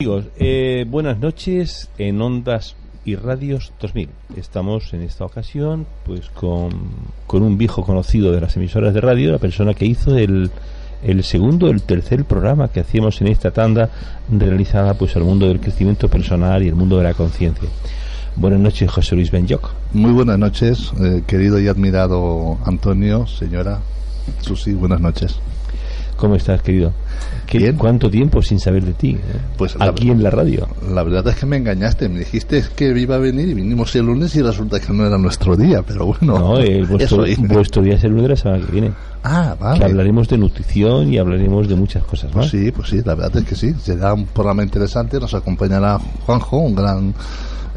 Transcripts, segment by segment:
Amigos, eh, buenas noches en Ondas y Radios 2000. Estamos en esta ocasión pues con, con un viejo conocido de las emisoras de radio, la persona que hizo el, el segundo, el tercer programa que hacíamos en esta tanda realizada pues al mundo del crecimiento personal y el mundo de la conciencia. Buenas noches, José Luis Benyoc. Muy buenas noches, eh, querido y admirado Antonio, señora Susi, buenas noches. ¿Cómo estás, querido? ¿Qué, Bien. ¿Cuánto tiempo sin saber de ti? eh? Pues la- aquí en la radio. La verdad es que me engañaste, me dijiste que iba a venir y vinimos el lunes y resulta que no era nuestro día, pero bueno. No, eh, vuestro, vuestro día es el lunes de la semana que viene. Ah, vale. Que hablaremos de nutrición y hablaremos de muchas cosas Pues más. sí, pues sí, la verdad es que sí. Será un programa interesante. Nos acompañará Juanjo, un gran.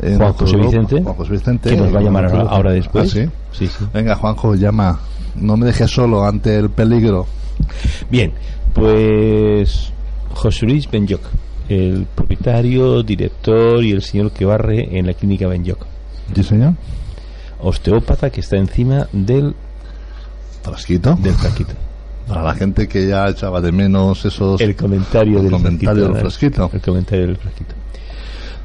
eh, Juan José Vicente, Juan José Vicente. que nos va a llamar ahora, ahora después. Ah, sí. Sí, sí. Venga, Juanjo, llama. No me dejes solo ante el peligro. Bien, pues José Luis Benyoc, el propietario, director y el señor que barre en la clínica Benyoc. ¿Sí, señor? Osteópata que está encima del, Frasquito. del frasquito. Para la gente que ya echaba de menos esos. El comentario El del comentario del ¿no? frasquito. El comentario del frasquito.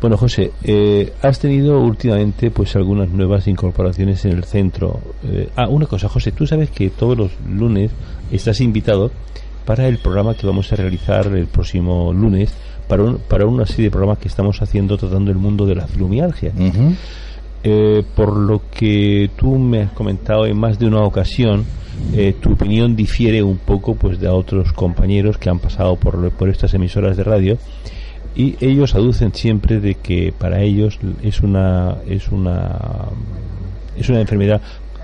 Bueno, José, eh, has tenido últimamente pues algunas nuevas incorporaciones en el centro. Eh, ah, una cosa, José, tú sabes que todos los lunes estás invitado para el programa que vamos a realizar el próximo lunes, para, un- para una serie de programas que estamos haciendo tratando el mundo de la fibromialgia. Eh, por lo que tú me has comentado en más de una ocasión, eh, tu opinión difiere un poco pues de otros compañeros que han pasado por, por estas emisoras de radio y ellos aducen siempre de que para ellos es una es una es una enfermedad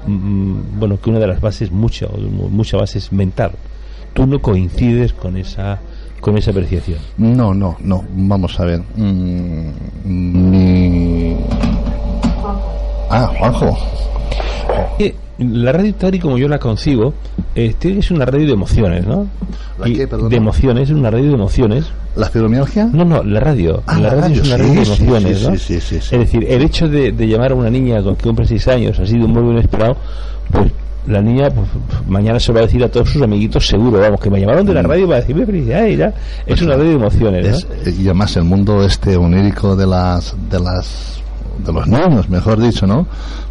mm, bueno que una de las bases mucha mucha base es mental tú no coincides con esa con esa apreciación No, no, no. Vamos a ver. Mm, mi. Ah, Juanjo. Eh, La radio tal y como yo la concibo, este es una radio de emociones, ¿no? ¿La qué, de emociones, es una radio de emociones. ¿La fibromialgia? No, no, la radio. Ah, la la radio, es radio, una sí, radio de emociones, sí, ¿no? sí, sí, sí, sí. Es decir, el hecho de, de llamar a una niña con que cumple seis años ha sido muy bien esperado, pues la niña pues, mañana se va a decir a todos sus amiguitos seguro, vamos, que me llamaron de la radio para decirme felicidades, ya. Es una radio de emociones, ¿no? Es- y además el mundo este onírico de las de las de los niños mejor dicho no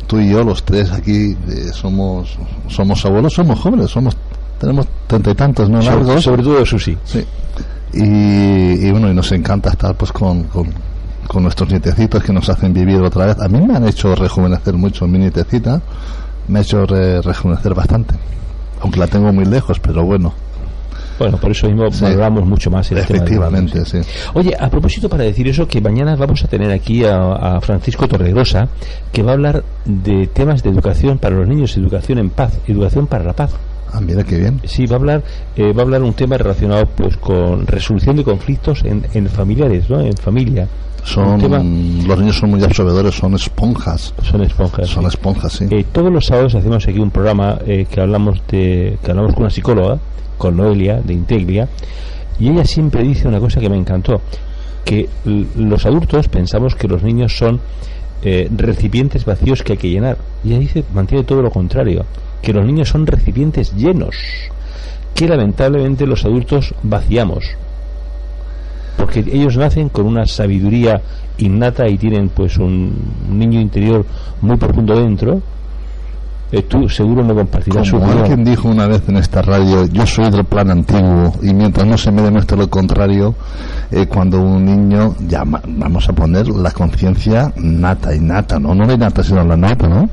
tú y yo los tres aquí eh, somos somos abuelos somos jóvenes somos tenemos treinta y tantos no sobre, largos sobre todo Susi. sí y, y bueno y nos encanta estar pues con, con con nuestros nietecitos que nos hacen vivir otra vez a mí me han hecho rejuvenecer mucho mi nietecita me ha hecho re- rejuvenecer bastante aunque la tengo muy lejos pero bueno Bueno, por eso mismo Sí. valoramos mucho más el tema efectivamente sí Oye, a propósito para decir eso, que mañana vamos a tener aquí a, a Francisco Torregrosa, que va a hablar de temas de educación para los niños, educación en paz, educación para la paz. Ah mira qué bien Sí, va a hablar, eh, va a hablar un tema relacionado pues con resolución de conflictos en, en familiares, ¿no? En familia. Son, tema- los niños son muy absorbedores, son esponjas. son esponjas. Son sí. esponjas, sí. Eh, todos los sábados hacemos aquí un programa eh, que hablamos de que hablamos con una psicóloga, con Noelia de Integlia, y ella siempre dice una cosa que me encantó, que los adultos pensamos que los niños son eh, recipientes vacíos que hay que llenar. Y ella dice, mantiene todo lo contrario, que los niños son recipientes llenos, que lamentablemente los adultos vaciamos. Porque ellos nacen con una sabiduría innata y tienen pues un niño interior muy profundo dentro. Eh, tú seguro no compartirás su Como opinión. alguien dijo una vez en esta radio, yo soy del plan antiguo y mientras no se me demuestre lo contrario, eh, cuando un niño, ya vamos a poner la conciencia nata y nata, no, no la nata sino la nata, ¿no?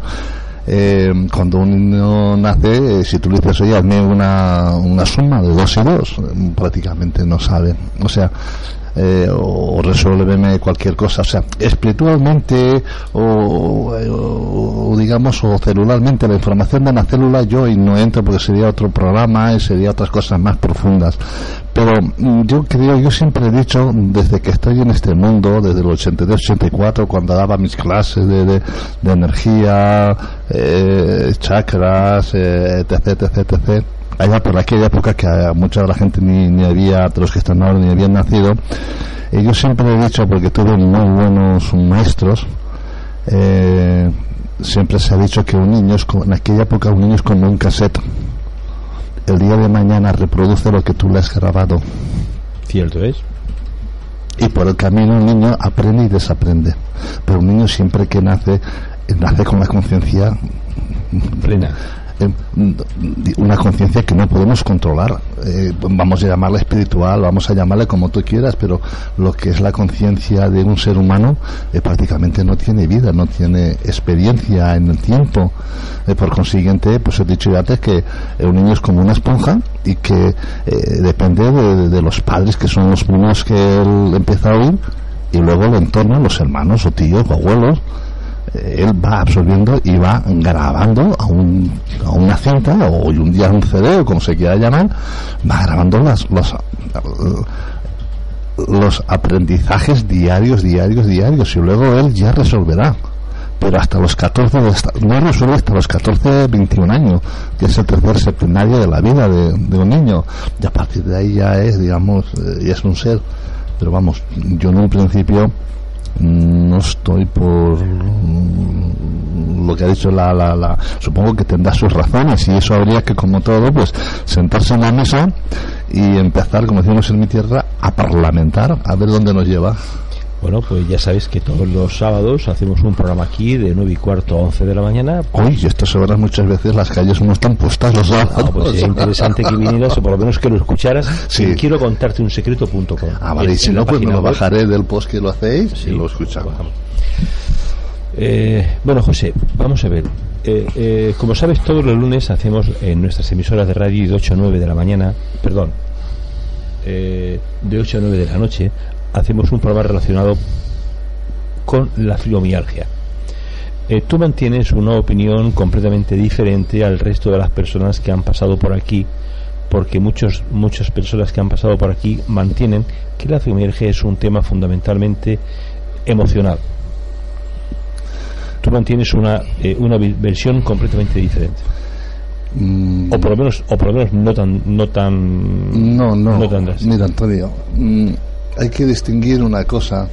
Eh, cuando un niño nace, eh, si tú le dices, oye, hazme una, una suma de dos y dos, eh, prácticamente no sabe. O sea, eh, o, resuélveme cualquier cosa. O sea, espiritualmente o, digamos o celularmente la información de la célula yo no entro porque sería otro programa y sería otras cosas más profundas. Pero mm, yo creo, yo siempre he dicho, desde que estoy en este mundo, desde el 82-84, cuando daba mis clases de, de, energía, eh, chakras, eh, etc, etc, etc, allá por aquella época que mucha de la gente ni, ni había, de los que están ahora, ni habían nacido, y yo siempre he dicho, porque tuve muy buenos maestros, eh, siempre se ha dicho que un niño es, en aquella época un niño es como un cassette el día de mañana reproduce lo que tú le has grabado. Cierto es. Y por el camino el niño aprende y desaprende. Pero un niño siempre que nace, nace con la conciencia plena una conciencia que no podemos controlar. Eh, vamos a llamarla espiritual, vamos a llamarle como tú quieras, pero lo que es la conciencia de un ser humano eh, prácticamente no tiene vida, no tiene experiencia en el tiempo. Eh, por consiguiente, pues he dicho ya antes que un niño es como una esponja y que depende de, de, los padres que son los primeros que él empieza a oír y luego el entorno, los hermanos o tíos o abuelos él va absorbiendo y va grabando a, un, a una cinta o un día un CD o como se quiera llamar, va grabando las, los, los aprendizajes diarios, diarios, diarios y luego él ya resolverá. Pero hasta los 14 no resuelve hasta los 14 21 años que es el tercer septenario de la vida de, de, un niño. Y a partir de ahí ya es digamos eh, ya es un ser. Pero vamos yo en un principio no estoy por lo que ha dicho la, la, la, supongo que tendrá sus razones y eso habría que como todo pues sentarse en la mesa y empezar como decimos en mi tierra a parlamentar a ver dónde nos lleva bueno, pues ya sabéis que todos los sábados hacemos un programa aquí de 9 y cuarto a 11 de la mañana. Uy, y estas horas muchas veces las calles no están puestas los sábados. pues sería interesante que vinieras o por lo menos que lo escucharas. Sí. Quiero contarte un secreto.com. Ah, vale, y si no, pues me lo bajaré del post que lo hacéis y lo escuchamos. Eh, bueno, José, vamos a ver. Eh, eh, como sabes, todos los lunes hacemos en nuestras emisoras de radio de 8 a 9 de la mañana, perdón, de 8 a 9 de la noche, hacemos un programa relacionado con la fibromialgia. Eh, tú mantienes una opinión completamente diferente al resto de las personas que han pasado por aquí, porque muchos, muchas personas que han pasado por aquí mantienen que la fibromialgia es un tema fundamentalmente emocional. Tú mantienes una, eh, una versión completamente diferente. Mm. o por lo menos o por lo menos no tan no tan no no, mira Antonio mm, hay que distinguir una cosa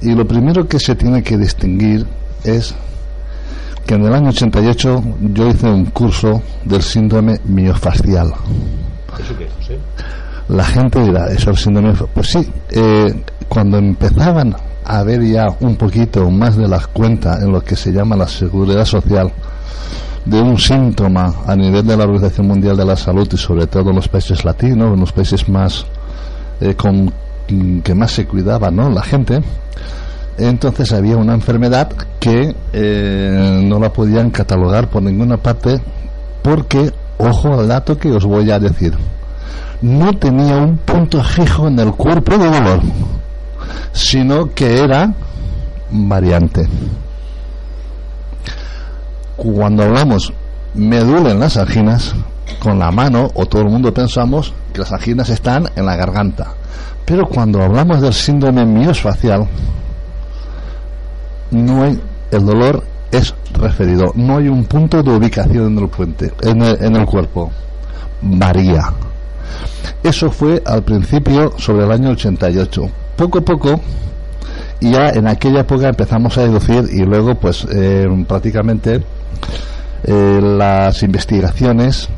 y lo primero que se tiene que distinguir es que en el año 88 yo hice un curso del síndrome miofascial. ¿Eso qué es, La gente dirá, ¿eso es el síndrome Pues sí, eh, cuando empezaban a ver ya un poquito más de la cuenta en lo que se llama la seguridad social, de un síntoma a nivel de la Organización Mundial de la Salud y sobre todo en los países latinos, en los países más eh, con que más se cuidaba no la gente entonces había una enfermedad que eh, no la podían catalogar por ninguna parte porque ojo al dato que os voy a decir no tenía un punto fijo en el cuerpo de dolor sino que era variante. Cuando hablamos me duelen las anginas con la mano o todo el mundo pensamos que las anginas están en la garganta. Pero cuando hablamos del síndrome miosfacial, no hay, el dolor es referido, no hay un punto de ubicación en el puente, en el, en el cuerpo, varía. Eso fue al principio sobre el año 88. Poco a poco, y ya en aquella época empezamos a deducir y luego pues eh, prácticamente eh, las investigaciones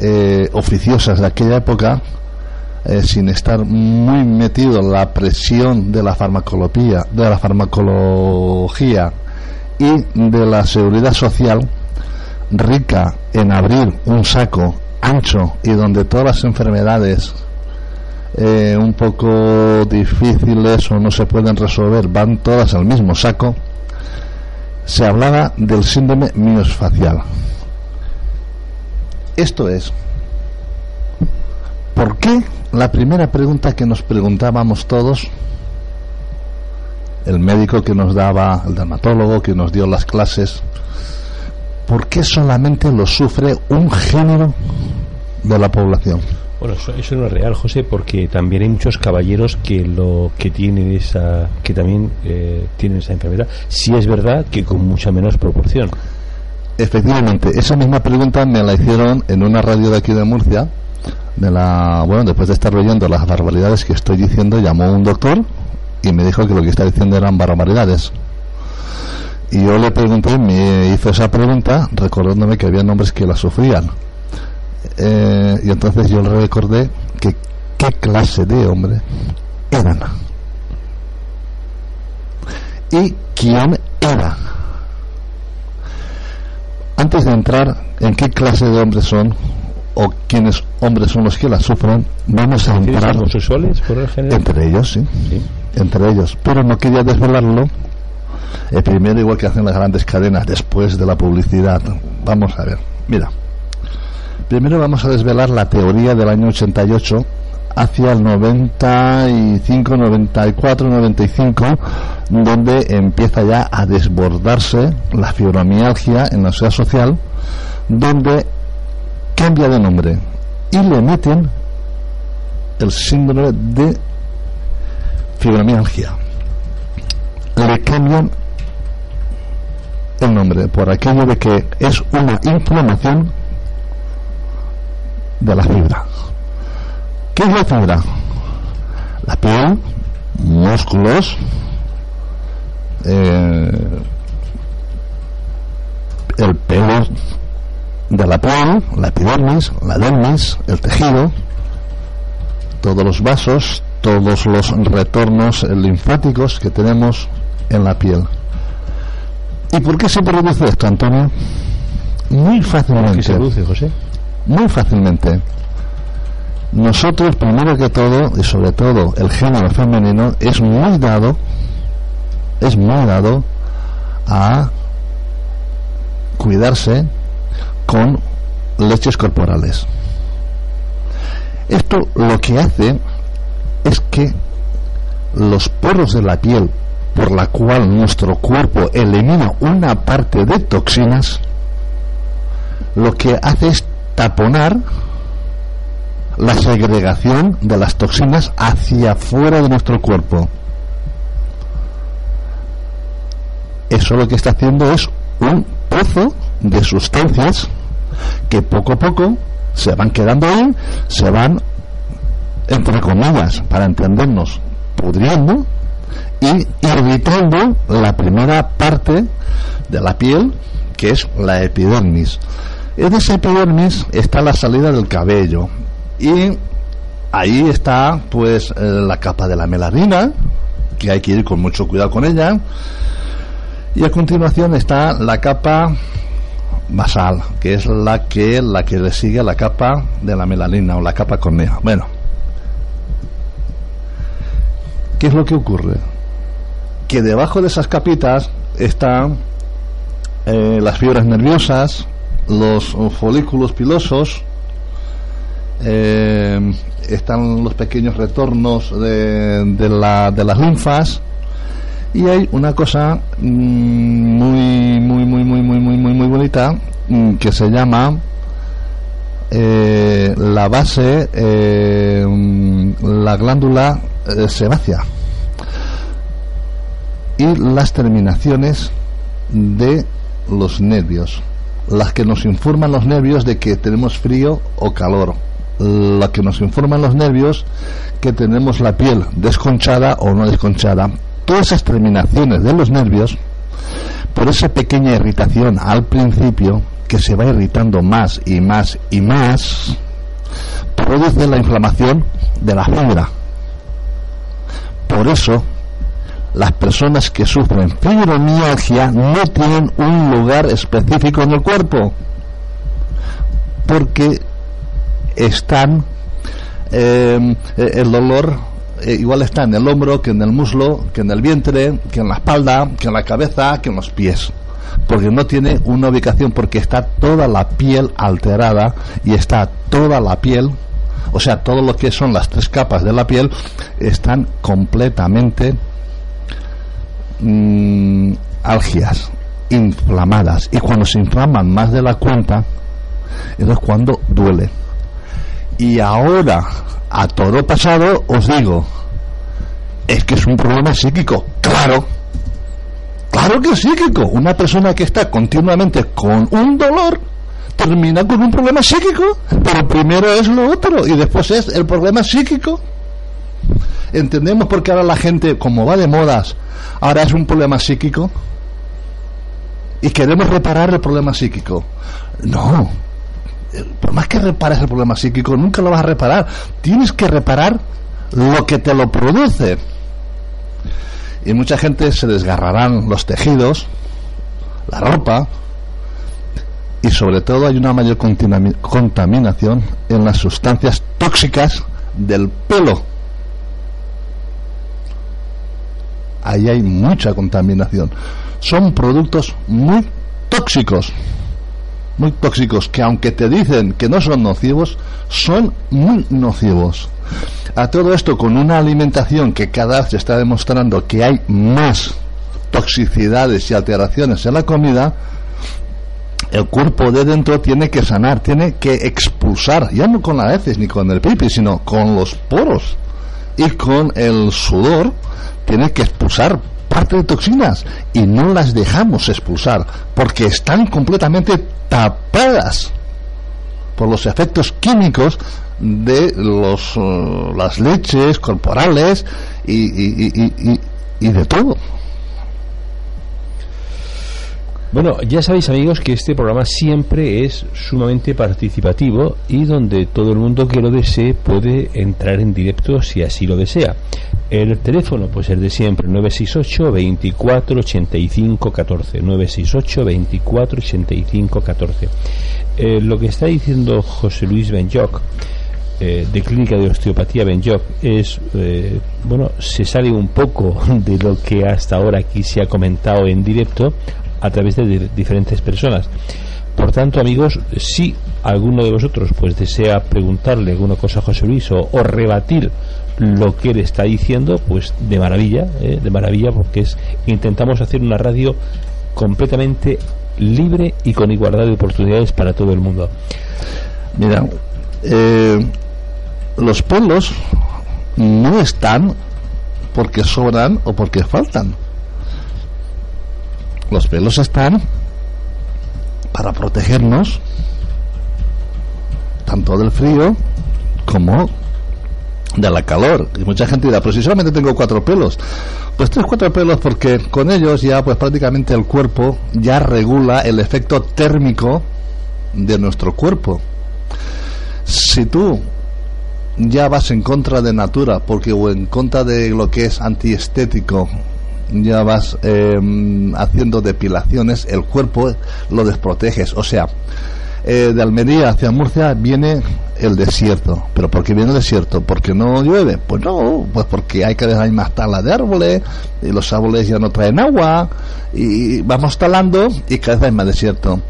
eh, oficiosas de aquella época, eh, sin estar muy metido en la presión de la farmacología, de la farmacología y de la seguridad social, rica en abrir un saco ancho y donde todas las enfermedades eh, un poco difíciles o no se pueden resolver van todas al mismo saco, se hablaba del síndrome miosfacial. Esto es, ¿por qué la primera pregunta que nos preguntábamos todos el médico que nos daba, el dermatólogo que nos dio las clases, ¿por qué solamente lo sufre un género de la población? Bueno, eso, no es real, José, porque también hay muchos caballeros que lo que tienen esa, que también eh, tienen esa enfermedad. Sí es verdad que con mucha menos proporción. Efectivamente, esa misma pregunta me la hicieron en una radio de aquí de Murcia. De la, bueno, después de estar oyendo las barbaridades que estoy diciendo, llamó un doctor y me dijo que lo que está diciendo eran barbaridades. Y yo le pregunté, me hizo esa pregunta recordándome que había nombres que la sufrían. Eh, y entonces yo le recordé que qué clase de hombre eran y quién era. Antes de entrar en qué clase de hombres son o quiénes hombres son los que la sufren, vamos a entrar homosexuales por el género? entre ellos, sí, entre ellos. Pero no quería desvelarlo. El primero, igual que hacen las grandes cadenas después de la publicidad. Vamos a ver, mira. Primero vamos a desvelar la teoría del año 88 hacia el 95, 94, 95, donde empieza ya a desbordarse la fibromialgia en la sociedad social, donde cambia de nombre y le meten el síndrome de fibromialgia. Le cambian el nombre por aquello de que es una inflamación de la fibra. ¿Qué es la fibra? La piel, músculos, eh, el pelo de la piel, la epidermis, la dermis, el tejido, todos los vasos, todos los retornos linfáticos que tenemos en la piel. ¿Y por qué se produce esto, Antonio? Muy fácilmente. ¿Qué se produce, José? muy fácilmente. Nosotros, primero que todo, y sobre todo el género femenino, es muy dado, es muy dado a cuidarse con leches corporales. Esto lo que hace es que los poros de la piel por la cual nuestro cuerpo elimina una parte de toxinas, lo que hace es taponar la segregación de las toxinas hacia fuera de nuestro cuerpo. Eso lo que está haciendo es un pozo de sustancias que poco a poco se van quedando ahí, se van, entre comillas, para entendernos, pudriendo y irritando la primera parte de la piel, que es la epidermis. En esa epidermis está la salida del cabello y ahí está pues eh, la capa de la melanina, que hay que ir con mucho cuidado con ella. Y a continuación está la capa basal, que es la que la que le sigue a la capa de la melanina o la capa cornea. Bueno, ¿qué es lo que ocurre? Que debajo de esas capitas están eh, las fibras nerviosas, los folículos pilosos, eh, están los pequeños retornos de, de, la, de las linfas. Y hay una cosa muy muy muy muy muy muy muy muy bonita que se llama eh, la base eh, la glándula sebácea. Y las terminaciones de los nervios. Las que nos informan los nervios de que tenemos frío o calor, las que nos informan los nervios que tenemos la piel desconchada o no desconchada. Todas esas terminaciones de los nervios, por esa pequeña irritación al principio, que se va irritando más y más y más, produce la inflamación de la fibra. Por eso las personas que sufren fibromialgia no tienen un lugar específico en el cuerpo porque están eh, el dolor eh, igual está en el hombro que en el muslo que en el vientre que en la espalda que en la cabeza que en los pies porque no tiene una ubicación porque está toda la piel alterada y está toda la piel o sea todo lo que son las tres capas de la piel están completamente mm, algias inflamadas y cuando se inflaman más de la cuenta, es cuando duele. Y ahora, a todo pasado, os digo, es que es un problema psíquico. Claro, claro que es psíquico. Una persona que está continuamente con un dolor termina con un problema psíquico. Pero primero es lo otro y después es el problema psíquico. ¿Entendemos por qué ahora la gente, como va de modas, ahora es un problema psíquico? Y queremos reparar el problema psíquico. No, por más que repares el problema psíquico, nunca lo vas a reparar. Tienes que reparar lo que te lo produce. Y mucha gente se desgarrarán los tejidos, la ropa, y sobre todo hay una mayor contaminación en las sustancias tóxicas del pelo. Ahí hay mucha contaminación. Son productos muy tóxicos muy tóxicos que aunque te dicen que no son nocivos, son muy nocivos. A todo esto con una alimentación que cada vez se está demostrando que hay más toxicidades y alteraciones en la comida, el cuerpo de dentro tiene que sanar, tiene que expulsar, ya no con las heces ni con el pipi, sino con los poros y con el sudor, tiene que expulsar parte de toxinas y no las dejamos expulsar porque están completamente tapadas por los efectos químicos de los, eh, las leches corporales y, y de todo. Bueno, ya sabéis amigos que este programa siempre es sumamente participativo y donde todo el mundo que lo desee puede entrar en directo si así lo desea. El teléfono pues el de siempre 968 24 85 14 968 24 85 14 lo que está diciendo José Luis Benjoc eh, de Clínica de Osteopatía Benjoc es eh, bueno se sale un poco de lo que hasta ahora aquí se ha comentado en directo a través de diferentes personas. Por tanto, amigos, si alguno de vosotros pues desea preguntarle alguna cosa a José Luis o, rebatir lo que él está diciendo, pues de maravilla, ¿eh? de maravilla, porque es intentamos hacer una radio completamente libre y con igualdad de oportunidades para todo el mundo. Mira, eh, los pueblos no están porque sobran o porque faltan. Los pelos están para protegernos tanto del frío como de la calor. Y mucha gente dirá, pues si solamente tengo cuatro pelos. Pues tres, cuatro pelos porque con ellos ya pues prácticamente el cuerpo ya regula el efecto térmico de nuestro cuerpo. Si tú ya vas en contra de natura porque o en contra de lo que es antiestético ya vas em, haciendo depilaciones, el cuerpo lo desproteges. O sea, eh, de Almería hacia Murcia viene el desierto. ¿Pero por qué viene el desierto? ¿Porque no llueve? Pues no, pues porque hay que dejar más tala de árboles y los árboles ya no traen agua y vamos talando y cada vez hay más desierto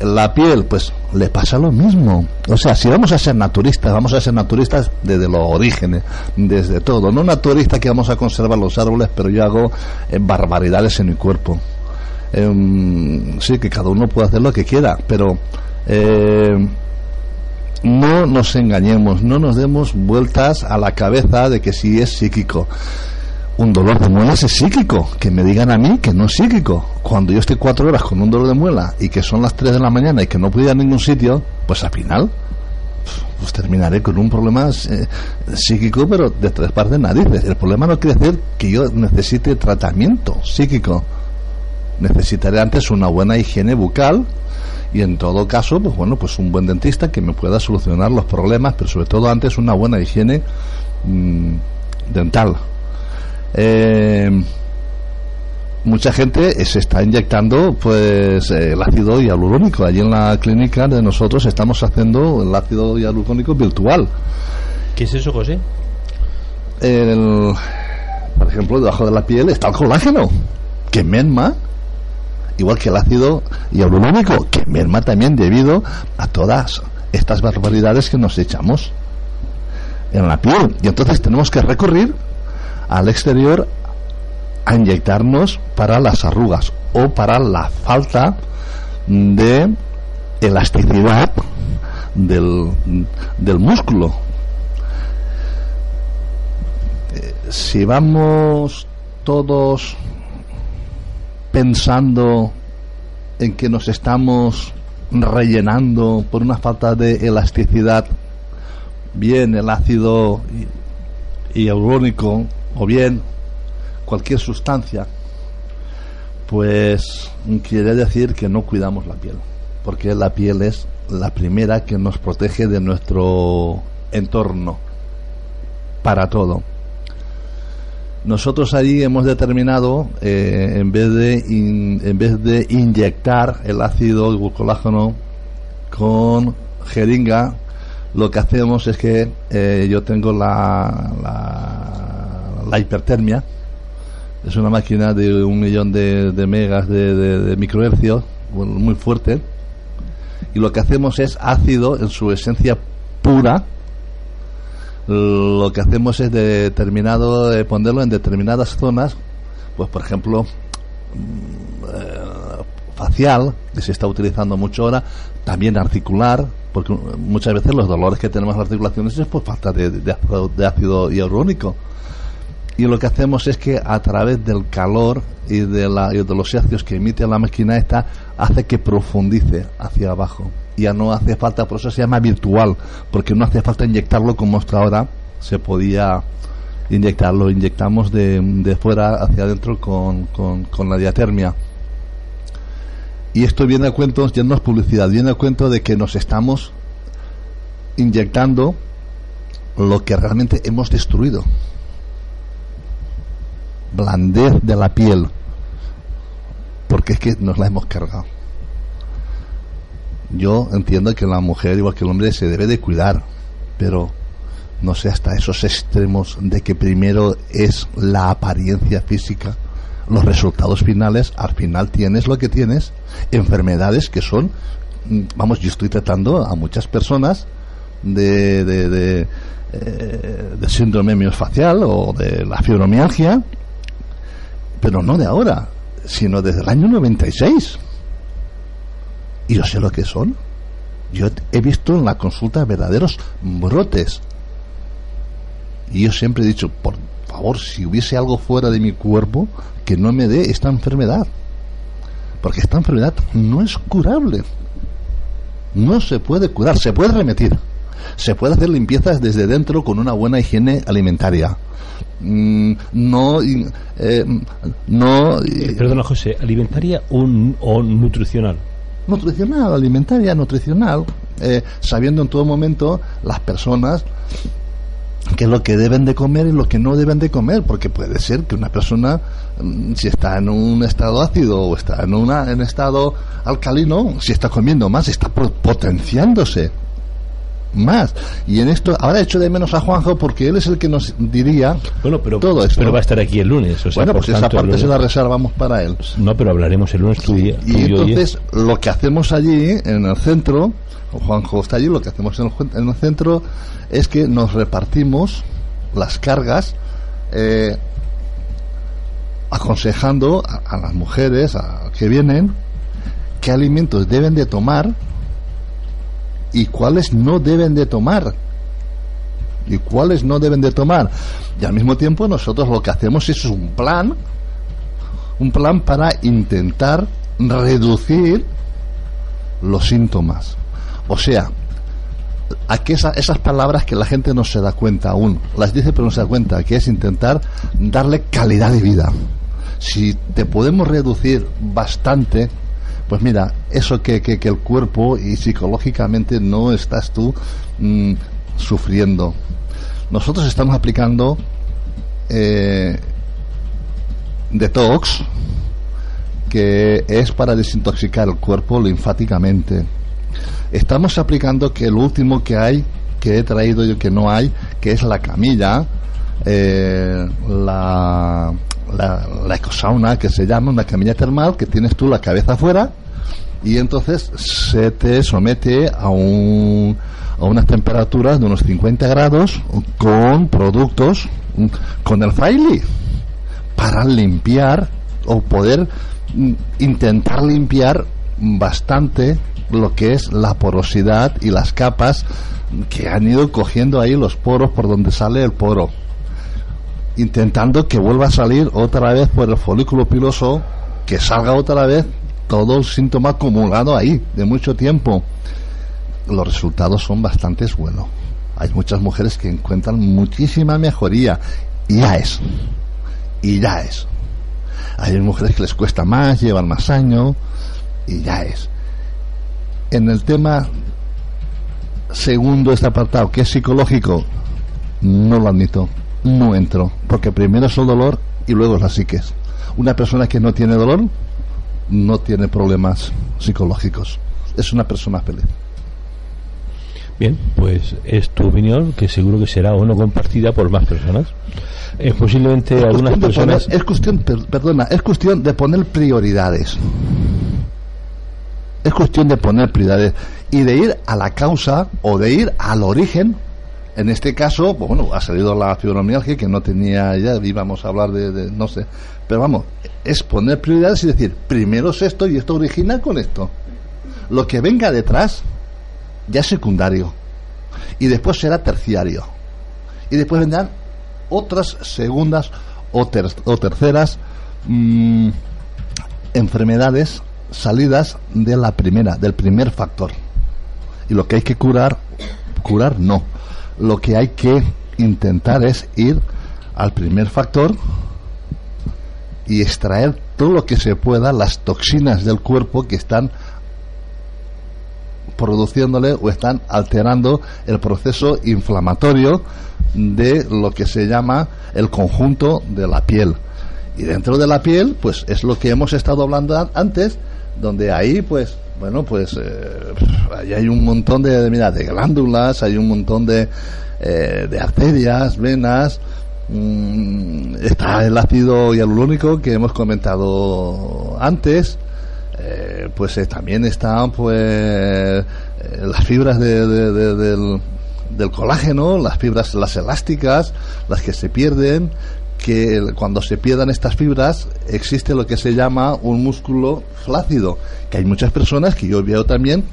la piel, pues le pasa lo mismo. O sea, si vamos a ser naturistas, vamos a ser naturistas desde los orígenes, desde todo. No naturistas que vamos a conservar los árboles, pero yo hago eh, barbaridades en mi cuerpo. Em, sí, que cada uno puede hacer lo que quiera, pero eh, no nos engañemos, no nos demos vueltas a la cabeza de que si es psíquico un dolor de muelas es psíquico. Que me digan a mí que no es psíquico. Cuando yo estoy cuatro horas con un dolor de muela y que son las tres de la mañana y que no puedo ir a ningún sitio, pues al final pues terminaré con un problema eh, psíquico, pero de tres partes narices. El problema no quiere decir que yo necesite tratamiento psíquico. Necesitaré antes una buena higiene bucal y en todo caso, pues bueno, pues un buen dentista que me pueda solucionar los problemas, pero sobre todo antes una buena higiene mm, dental eh, mucha gente se está inyectando pues el ácido hialurónico. Allí en la clínica de nosotros estamos haciendo el ácido hialurónico virtual. ¿Qué es eso, José? por ejemplo, debajo de la piel está el colágeno, que merma, igual que el ácido hialurónico, que merma también debido a todas estas barbaridades que nos echamos en la piel. Y entonces tenemos que recurrir al exterior a inyectarnos para las arrugas o para la falta de elasticidad del, del músculo. Eh, si vamos todos pensando en que nos estamos rellenando por una falta de elasticidad, bien el ácido hialurónico o bien cualquier sustancia, pues quiere decir que no cuidamos la piel, porque la piel es la primera que nos protege de nuestro entorno para todo. Nosotros ahí hemos determinado, eh, en, vez de en vez de inyectar el ácido glucolágeno con jeringa, lo que hacemos es que eh, yo tengo la, hipertermia, es una máquina de un millón de, megas de, microhercios, muy fuerte, y lo que hacemos es ácido en su esencia pura, lo que hacemos es determinado eh, ponerlo en determinadas zonas pues por ejemplo mm, eh, facial que se está utilizando mucho ahora también articular porque muchas veces los dolores que tenemos en las articulaciones es por falta de, de, ácido hialurónico y lo que hacemos es que a través del calor y de, la, y de los ácidos que emite la máquina esta hace que profundice hacia abajo ya no hace falta, por eso se llama virtual, porque no hace falta inyectarlo como hasta ahora se podía inyectarlo. Inyectamos de, fuera hacia adentro con, con, la diatermia. Y esto viene a cuento, ya no es publicidad, viene a cuento de que nos estamos inyectando lo que realmente hemos destruido. Blandez de la piel. Porque es que nos la hemos cargado yo entiendo que la mujer, igual que el hombre, se debe de cuidar, pero no sé hasta esos extremos de que primero es la apariencia física, los resultados finales, al final tienes lo que tienes, enfermedades que son, mm, vamos, yo estoy tratando a muchas personas de, de, de, eh, síndrome miofascial o de la fibromialgia, pero no de ahora, sino desde el año 96 y yo sé lo que son. Yo he visto en la consulta verdaderos brotes. Y yo siempre he dicho, por favor, si hubiese algo fuera de mi cuerpo, que no me dé esta enfermedad. Porque esta enfermedad no es curable. No se puede curar, se puede remitir. Se puede hacer limpiezas desde dentro con una buena higiene alimentaria. Mm, no, eh, no. Eh, perdona, José, ¿alimentaria o nutricional? nutricional, alimentaria, nutricional, eh, sabiendo en todo momento las personas qué es lo que deben de comer y lo que no deben de comer, porque puede ser que una persona, mm, si está en un estado ácido o está en, una, en estado alcalino, si está comiendo más, está potenciándose más. Y en esto, ahora hecho de menos a Juanjo porque él es el que nos diría bueno, pero, todo esto. Pero va a estar aquí el lunes. O sea, bueno, pues esa parte se la reservamos para él. No, pero hablaremos el lunes tu día. Y entonces, lo que hacemos allí, en el centro, Juanjo está allí, lo que hacemos en el, centro es que nos repartimos las cargas. Eh, aconsejando a, a, las mujeres a, que vienen qué alimentos deben de tomar y cuáles no deben de tomar y cuáles no deben de tomar. Y al mismo tiempo nosotros lo que hacemos es un plan, un plan para intentar reducir los síntomas. O sea, aquí esas palabras que la gente no se da cuenta aún, las dice pero no se da cuenta, que es intentar darle calidad de vida. Si te podemos reducir bastante pues mira, eso que, que, el cuerpo y psicológicamente no estás tú mm, sufriendo. Nosotros estamos aplicando eh, detox, que es para desintoxicar el cuerpo linfáticamente. Estamos aplicando que el último que hay, que he traído yo que no hay, que es la camilla, eh, la la, la ecosauna que se llama, una camilla termal que tienes tú la cabeza afuera y entonces se te somete a, un, a unas temperaturas de unos 50 grados con productos, con el Faili para limpiar o poder mm, intentar limpiar bastante lo que es la porosidad y las capas que han ido cogiendo ahí los poros por donde sale el poro intentando que vuelva a salir otra vez por el folículo piloso que salga otra vez todo el síntoma acumulado ahí de mucho tiempo. Los resultados son bastante buenos. Hay muchas mujeres que encuentran muchísima mejoría. Y ya es. Y ya es. Hay mujeres que les cuesta más llevan más años y ya es. En el tema segundo este apartado, que es psicológico, no lo admito, no entro, porque primero es el dolor y luego es la psiques. Una persona que no tiene dolor no tiene problemas psicológicos, es una persona feliz. Bien, pues es tu opinión, que seguro que será o no compartida por más personas. Es posiblemente algunas personas. es cuestión, perdona, es cuestión de poner prioridades es cuestión de poner prioridades y de ir a la causa o de ir al origen. En este caso, pues bueno, ha salido la fibromialgia que no tenía ya, íbamos a hablar de, no sé, pero vamos, es poner prioridades y decir, primero es esto y esto original con esto. Lo que venga detrás ya es secundario y después será terciario. Y después vendrán otras segundas o, terceras mm, enfermedades salidas de la primera, del primer factor. Y lo que hay que curar, curar no. Lo que hay que intentar es ir al primer factor y extraer todo lo que se pueda, las toxinas del cuerpo que están produciéndole o están alterando el proceso inflamatorio de lo que se llama el conjunto de la piel. Y dentro de la piel, pues es lo que hemos estado hablando antes, donde ahí pues bueno pues eh, ahí hay un montón de, mira, de glándulas hay un montón de, eh, de arterias venas mm, está el ácido hialurónico que hemos comentado antes eh, pues también están pues las fibras del, del colágeno las fibras las elásticas las que se pierden que cuando se pierdan estas fibras existe lo que se llama un músculo flácido, que hay muchas personas que yo veo también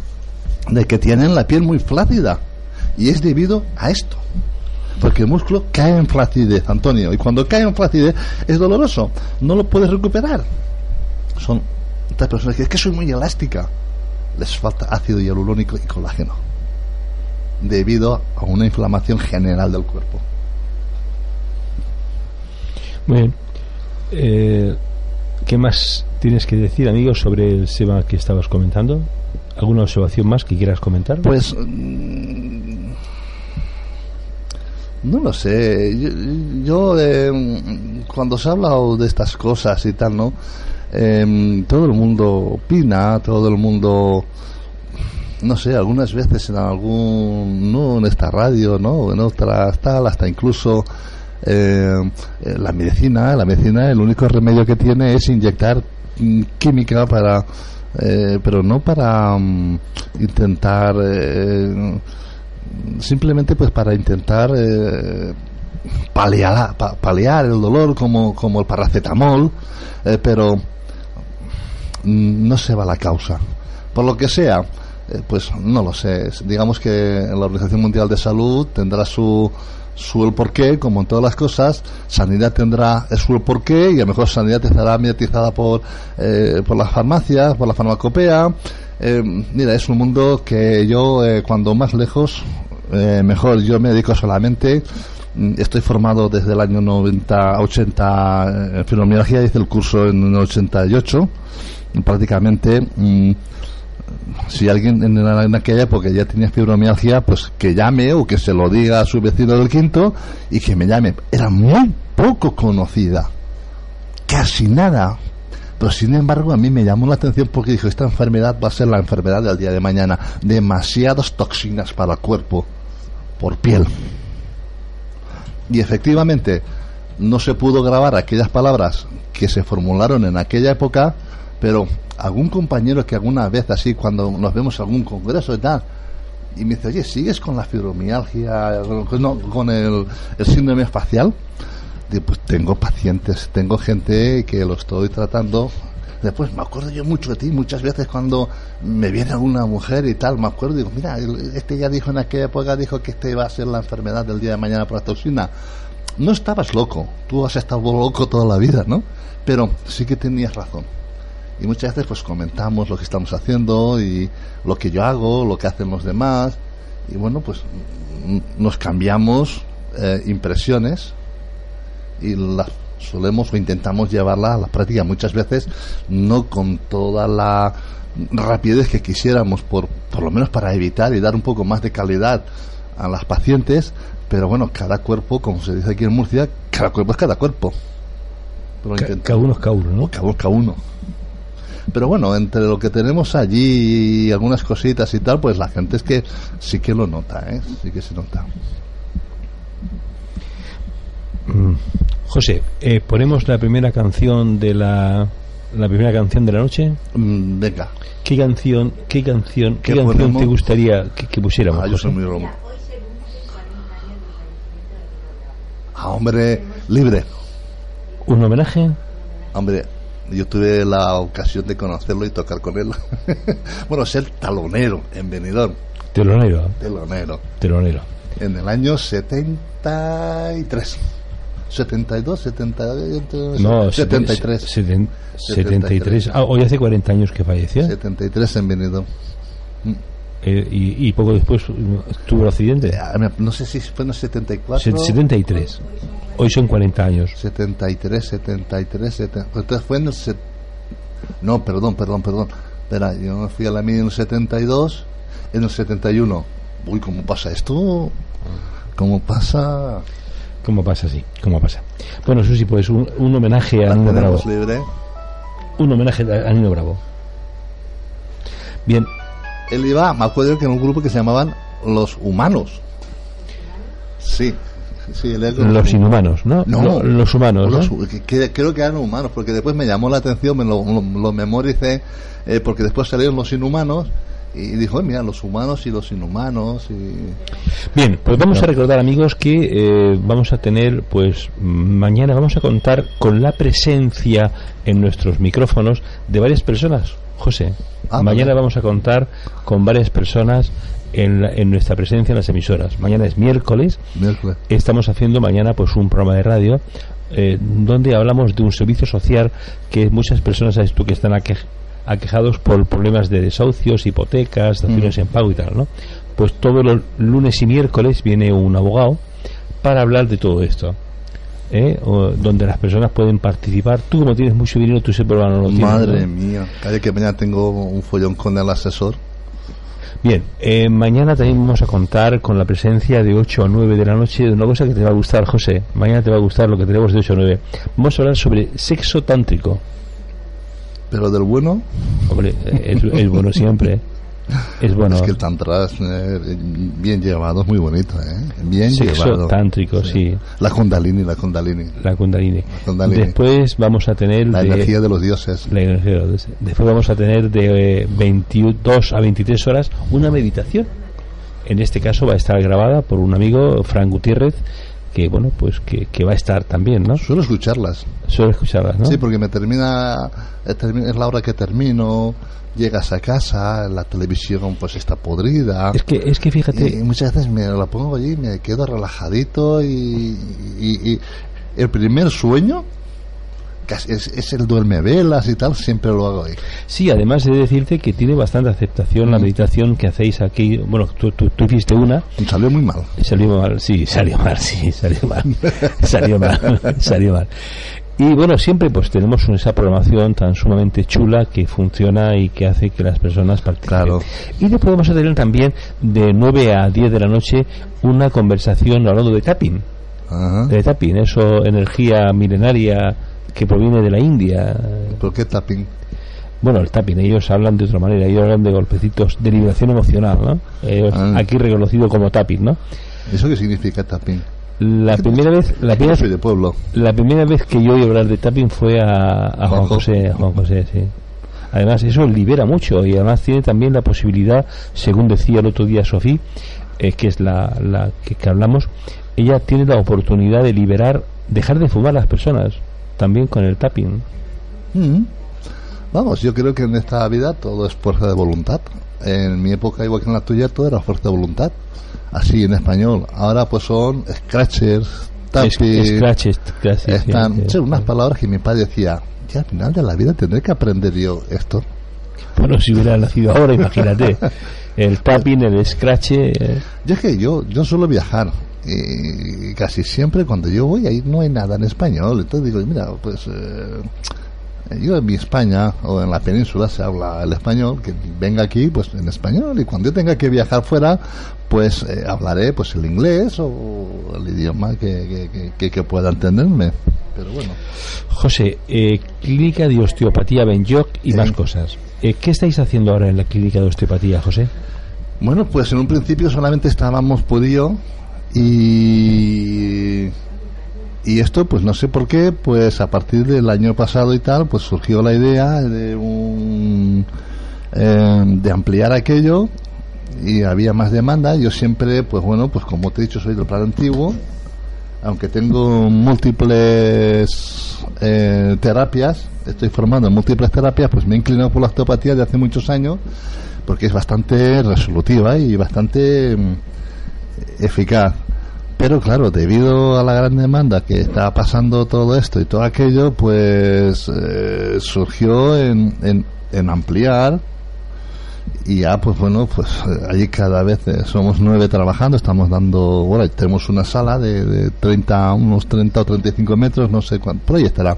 de que tienen la piel muy flácida y es debido a esto. Porque el músculo cae en flacidez, Antonio, y cuando cae en flacidez es doloroso, no lo puedes recuperar. Son estas personas que es que soy muy elástica, les falta ácido hialurónico y colágeno debido a una inflamación general del cuerpo. Muy bien. Eh, ¿Qué más tienes que decir, amigo, sobre el tema que estabas comentando? ¿Alguna observación más que quieras comentar? Pues. Mm, no lo sé. Yo, eh, cuando se ha hablado de estas cosas y tal, ¿no? Em, todo el mundo opina, todo el mundo no sé, algunas veces en algún, no en esta radio, ¿no? En otras tal, hasta incluso eh, eh, la medicina, la medicina, el único remedio que tiene es inyectar química para, eh, pero no para mm, intentar, simplemente pues para intentar paliar, paliar el dolor como, como el paracetamol, pero no se va la causa. Por lo que sea, pues no lo sé. Digamos que la Organización Mundial de Salud tendrá su su el porqué, como en todas las cosas, sanidad tendrá su el porqué y a lo mejor sanidad estará mediatizada por, eh, por las farmacias, por la farmacopea. Eh, mira, es un mundo que yo, eh, cuando más lejos, mejor, yo me dedico solamente mm, estoy formado desde el año 90, 80 en fibromialgia, hice el curso en el 88, prácticamente mm, si alguien en, aquella época ya tenía fibromialgia, pues que llame o que se lo diga a su vecino del quinto y que me llame. Era muy poco conocida, casi nada. Pero sin embargo a mí me llamó la atención porque dijo, esta enfermedad va a ser la enfermedad del día de mañana. Demasiadas toxinas para el cuerpo, por piel. Y efectivamente, no se pudo grabar aquellas palabras que se formularon en aquella época, pero algún compañero que alguna vez así, cuando nos vemos en algún congreso y tal, y me dice, oye, ¿sigues con la fibromialgia, con, el, síndrome espacial? pues tengo pacientes, tengo gente que lo estoy tratando. Después me acuerdo yo mucho de ti, muchas veces cuando me viene una mujer y tal, me acuerdo, digo, mira, este ya dijo en aquella época, dijo que este iba a ser la enfermedad del día de mañana por la toxina. No estabas loco, tú has estado loco toda la vida, ¿no? Pero sí que tenías razón. Y muchas veces pues comentamos lo que estamos haciendo y lo que yo hago, lo que hacen los demás. Y bueno, pues nos cambiamos eh, impresiones y las solemos o intentamos llevarla a la práctica muchas veces no con toda la rapidez que quisiéramos por por lo menos para evitar y dar un poco más de calidad a las pacientes pero bueno cada cuerpo como se dice aquí en Murcia cada cuerpo es cada cuerpo cada uno es cada uno ¿no? cada uno es cada uno pero bueno, entre lo que tenemos allí y algunas cositas y tal, pues la gente es que sí que lo nota, ¿eh? Sí que se nota. Mm. José, eh, ponemos la primera canción de la la primera canción de la noche. Mm, venga. ¿Qué canción, qué canción, qué, canción te gustaría que, pusiéramos? Ah, yo soy muy Ah, hombre, libre. ¿Un homenaje? Hombre, yo tuve la ocasión de conocerlo y tocar con él. bueno, ser talonero en Benidorm. Telonero. Telonero. Telonero. En el año 73. 72, 72 no, 73. 73. Ah, hoy hace 40 años que falleció. 73 en Benidorm. Eh, y, y, poco después tuvo el accidente. Eh, no sé si fue en el 74. 73. Hoy son 40 años. 73, 73, 70. Entonces fue en el. No, perdón, perdón, perdón. Espera, yo me fui a la mía en el 72, en el 71. Uy, ¿cómo pasa esto? ¿Cómo pasa? ¿Cómo pasa así? ¿Cómo pasa? Bueno, Susi, pues un, un homenaje a Nino Bravo. Libre. Un homenaje a Nino Bravo. Bien. Él iba, me acuerdo que en un grupo que se llamaban Los Humanos. Sí. Sí, los inhumanos, ¿no? No, los humanos. creo que eran humanos, porque después me llamó la atención, me lo, lo, memoricé, eh, porque después salieron los inhumanos y dijo, mira, los humanos y los inhumanos. Y... Bien, pues vamos a recordar, amigos, que eh, vamos a tener, pues mañana vamos a contar con la presencia en nuestros micrófonos de varias personas. José, ah, mañana vamos a contar con varias personas en, nuestra presencia en las emisoras. Mañana es miércoles. Estamos haciendo mañana pues un programa de radio eh, donde hablamos de un servicio social que muchas personas, sabes tú, que están aquejados por problemas de desahucios, hipotecas, daciones mm. en pago y tal, ¿no? Pues todos los lunes y miércoles viene un abogado para hablar de todo esto. ¿Eh? donde las personas pueden participar. Tú, como tienes mucho dinero, tú siempre lo tienes. Madre mía, que mañana tengo un follón con el asesor. Bien, eh, mañana también vamos a contar con la presencia de 8 a 9 de la noche de una cosa que te va a gustar, José. Mañana te va a gustar lo que tenemos de 8 a 9. Vamos a hablar sobre sexo tántrico. ¿Pero del bueno? Hombre, es, bueno siempre. Es bueno. Es que el tantra es eh, bien llevado, es muy bonito, ¿eh? Bien Sexo llevado. tántrico, sí. La kundalini, la kundalini. La kundalini. Después vamos a tener... La energía de los dioses. La energía de los dioses. Después vamos a tener de 22 a 23 horas una meditación. En este caso va a estar grabada por un amigo, Frank Gutiérrez, que bueno pues que, que, va a estar también no suelo escucharlas. Suelo escucharlas no sí porque me termina es la hora que termino llegas a casa la televisión pues está podrida. Es que es que fíjate y muchas veces me la pongo allí me quedo relajadito y, y, y el primer sueño es, el duerme velas y tal, siempre lo hago ahí. Sí, además de decirte que tiene bastante aceptación la mm. meditación que hacéis aquí. Bueno, tú, tú, hiciste una. Salió muy mal. Salió mal, sí, salió mal, sí, salió mal. salió mal, salió mal. Y bueno, siempre pues tenemos esa programación tan sumamente chula que funciona y que hace que las personas participen. Claro. Y después vamos a tener también de 9 a 10 de la noche una conversación hablando de tapping. De tapping, eso, energía milenaria que proviene de la India. ¿Por qué tapping? Bueno, el tapping, ellos hablan de otra manera, ellos hablan de golpecitos de liberación emocional, ¿no? Ah. Aquí reconocido como tapping, ¿no? ¿Eso qué significa tapping? La primera vez, la primera, de pueblo. la primera vez que yo oí hablar de tapping fue a, Juan José, Juan José, sí. Además, eso libera mucho y además tiene también la posibilidad, según decía el otro día Sofía, eh, que es la, la que, que hablamos, ella tiene la oportunidad de liberar dejar de fumar las personas, también con el tapping. Mm. Vamos, yo creo que en esta vida todo es fuerza de voluntad. En mi época, igual que en la tuya, todo era fuerza de voluntad. Así en español. Ahora pues son scratchers, tapping. Scratches, gracias. Están sí, sí, unas palabras que mi padre decía, ya al final de la vida tendré que aprender yo esto. Bueno, si hubiera nacido ahora, imagínate. El tapping, el scratch. eh, Yo es que yo, yo suelo viajar y casi siempre cuando yo voy ahí no hay nada en español. Entonces digo, mira, pues eh, yo en mi España o en la península se habla el español, que venga aquí pues en español y cuando yo tenga que viajar fuera pues eh, hablaré pues el inglés o el idioma que, que, que- que, que pueda entenderme. Pero bueno. José, eh, clínica de osteopatía Benyoc y más cosas. Eh, ¿Qué estáis haciendo ahora en la clínica de osteopatía, José? Bueno, pues en un principio solamente estábamos Pudío y y esto pues no sé por qué, pues a partir del año pasado y tal, pues surgió la idea de un eh, de ampliar aquello y había más demanda. Yo siempre, pues bueno, pues como te he dicho, soy del plan antiguo, aunque tengo múltiples eh, terapias, estoy formando múltiples terapias, pues me he inclinado por la osteopatía de hace muchos años porque es bastante resolutiva y bastante mm, eficaz. Pero claro, debido a la gran demanda que está pasando todo esto y todo aquello, pues eh, surgió en, en, en ampliar y ya pues bueno, pues eh, allí cada vez eh, somos nueve trabajando, estamos dando, bueno, tenemos una sala de, de 30, unos 30 o 35 metros, no sé cuánto, por ahí estará.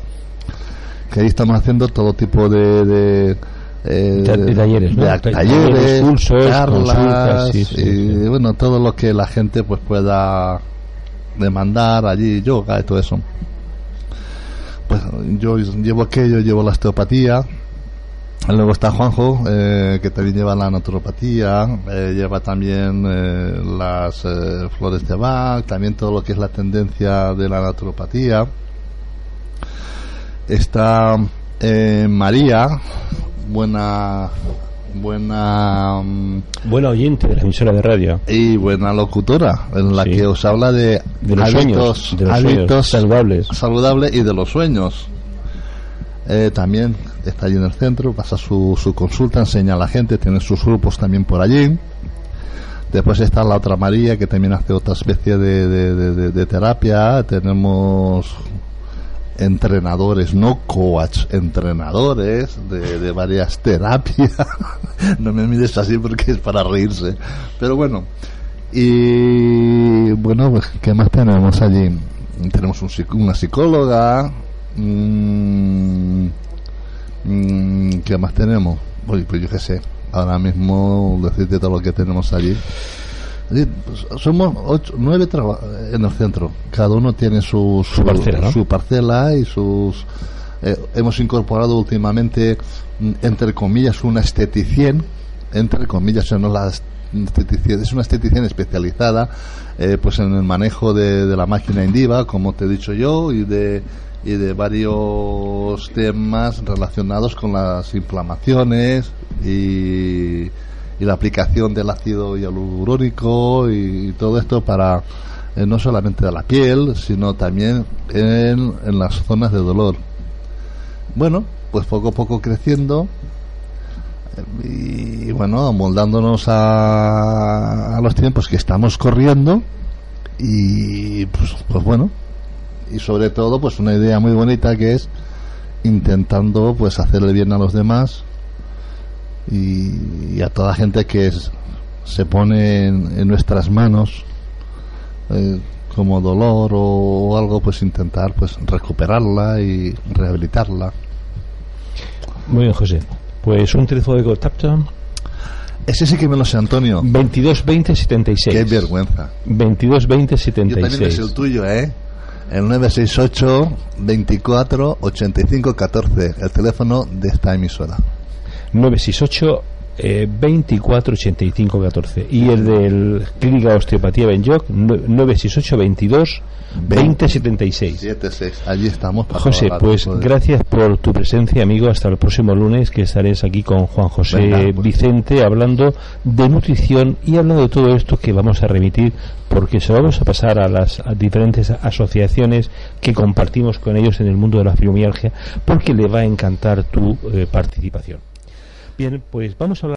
Que ahí estamos haciendo todo tipo de... de eh, de talleres, ¿no? de Ta- talleres, cursos, charlas, sí, sí, y bueno, todo lo que la gente pues pueda demandar allí, yoga y todo eso. Pues yo llevo aquello, llevo la osteopatía. Luego está Juanjo, eh, que también lleva la naturopatía, eh, lleva también eh, las eh, flores de Bach, también todo lo que es la tendencia de la naturopatía. Está eh, María, buena, buena mm, Buena oyente de la emisora de radio. y buena locutora, en la Sí. que os habla de, De los hábitos, sueños, de los hábitos saludables. saludables y de los sueños. Eh, también está allí en el centro, pasa su, su consulta, enseña a la gente, tiene sus grupos también por allí. Después está la otra María que también hace otra especie de- de terapia. Tenemos entrenadores, no coach, entrenadores de, de varias terapias. no me mires así porque es para reírse. Pero bueno, y bueno, pues, ¿qué más tenemos allí? Tenemos un una psicóloga. mm, mm, ¿Qué más tenemos? Pues yo qué sé. Ahora mismo decirte todo lo que tenemos allí. Pues, Somos ocho, nueve en el centro. Cada uno tiene su, su, parcela, ¿no? su parcela y sus. eh, hemos incorporado últimamente, mm, entre comillas, una esteticien. Entre comillas, no la esteticien, es una esteticien especializada eh, pues en el manejo de, de la máquina indiva, como te he dicho yo, y de y de varios temas relacionados con las inflamaciones y, y la aplicación del ácido hialurónico y, todo esto para eh, no solamente de la piel, sino también en, en las zonas de dolor. Bueno, pues poco a poco creciendo eh, y bueno, amoldándonos a, a los tiempos que estamos corriendo y pues, pues bueno, y sobre todo pues una idea muy bonita que es intentando pues hacerle bien a los demás y, y a toda gente que es- se pone en, en nuestras manos eh, como dolor o, algo pues intentar pues recuperarla y rehabilitarla Muy bien, José. Pues un teléfono de contacto ese sí que me lo sé Antonio 22 20 76. qué vergüenza 22 20 yo también es 76. el tuyo eh el 968 24 85 14 el teléfono de esta emisora 968 eh, 24 85 14 y el del Clínica Osteopatía Benjoc 968 22 20 76 76. Allí estamos. para José, pues gracias por tu presencia, amigo. Hasta el próximo lunes que estaréis aquí con Juan José Venga, pues. Vicente hablando de nutrición y hablando de todo esto que vamos a remitir porque se lo vamos a pasar a las a diferentes asociaciones que compartimos con ellos en el mundo de la fibromialgia porque le va a encantar tu eh, participación. Bien, pues vamos a hablar